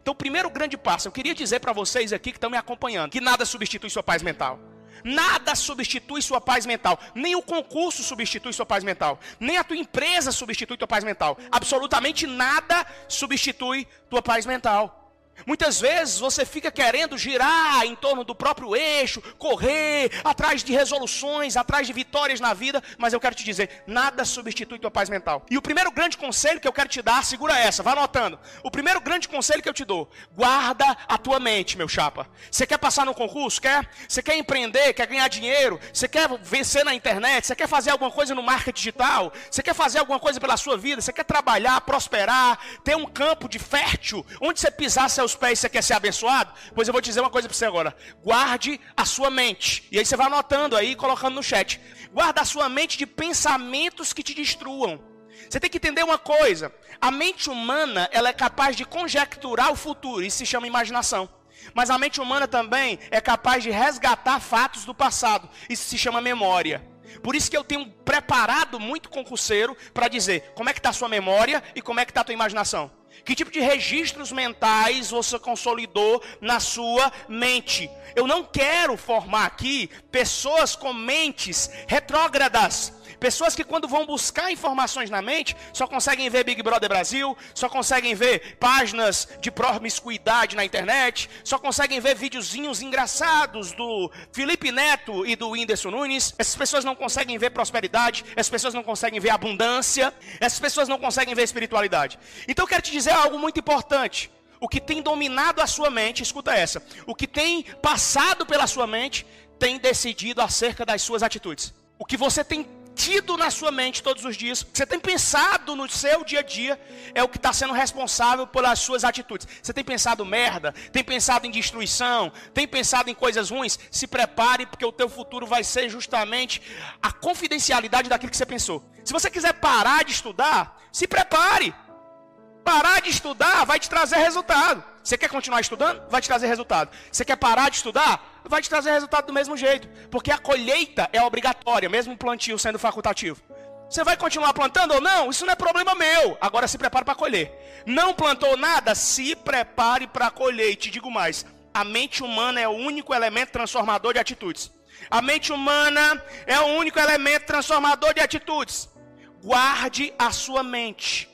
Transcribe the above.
Então, primeiro grande passo, eu queria dizer para vocês aqui que estão me acompanhando, que nada substitui sua paz mental. Nada substitui sua paz mental. Nem o concurso substitui sua paz mental. Nem a tua empresa substitui tua paz mental. Absolutamente nada substitui tua paz mental. Muitas vezes você fica querendo girar em torno do próprio eixo, correr atrás de resoluções, atrás de vitórias na vida, mas eu quero te dizer, nada substitui tua paz mental. E o primeiro grande conselho que eu quero te dar, segura essa, vá anotando. O primeiro grande conselho que eu te dou, guarda a tua mente, meu chapa. Você quer passar no concurso? Quer? Você quer empreender? Quer ganhar dinheiro? Você quer vencer na internet? Você quer fazer alguma coisa no marketing digital? Você quer fazer alguma coisa pela sua vida? Você quer trabalhar, prosperar, ter um campo de fértil, onde você pisar seus seus pés e você quer ser abençoado? Pois eu vou dizer uma coisa para você agora. Guarde a sua mente. E aí você vai anotando aí, colocando no chat. Guarda a sua mente de pensamentos que te destruam. Você tem que entender uma coisa. A mente humana, ela é capaz de conjecturar o futuro. Isso se chama imaginação. Mas a mente humana também é capaz de resgatar fatos do passado. Isso se chama memória. Por isso que eu tenho preparado muito concurseiro para dizer como é que está a sua memória e como é que está a tua imaginação. Que tipo de registros mentais você consolidou na sua mente? Eu não quero formar aqui pessoas com mentes retrógradas Pessoas que quando vão buscar informações na mente, só conseguem ver Big Brother Brasil, só conseguem ver páginas de promiscuidade na internet, só conseguem ver videozinhos engraçados do Felipe Neto e do Whindersson Nunes. Essas pessoas não conseguem ver prosperidade, essas pessoas não conseguem ver abundância, essas pessoas não conseguem ver espiritualidade. Então eu quero te dizer algo muito importante. O que tem dominado a sua mente, escuta essa. O que tem passado pela sua mente tem decidido acerca das suas atitudes. O que você tem tido na sua mente todos os dias, você tem pensado no seu dia a dia, é o que está sendo responsável pelas suas atitudes. Você tem pensado merda, tem pensado em destruição, tem pensado em coisas ruins, se prepare, porque o teu futuro vai ser justamente a confidencialidade daquilo que você pensou. Se você quiser parar de estudar, se prepare. Parar de estudar vai te trazer resultado. Você quer continuar estudando? Vai te trazer resultado. Você quer parar de estudar? Vai te trazer resultado do mesmo jeito. Porque a colheita é obrigatória, mesmo o plantio sendo facultativo. Você vai continuar plantando ou não? Isso não é problema meu. Agora se prepare para colher. Não plantou nada? Se prepare para colher. E te digo mais: a mente humana é o único elemento transformador de atitudes. A mente humana é o único elemento transformador de atitudes. Guarde a sua mente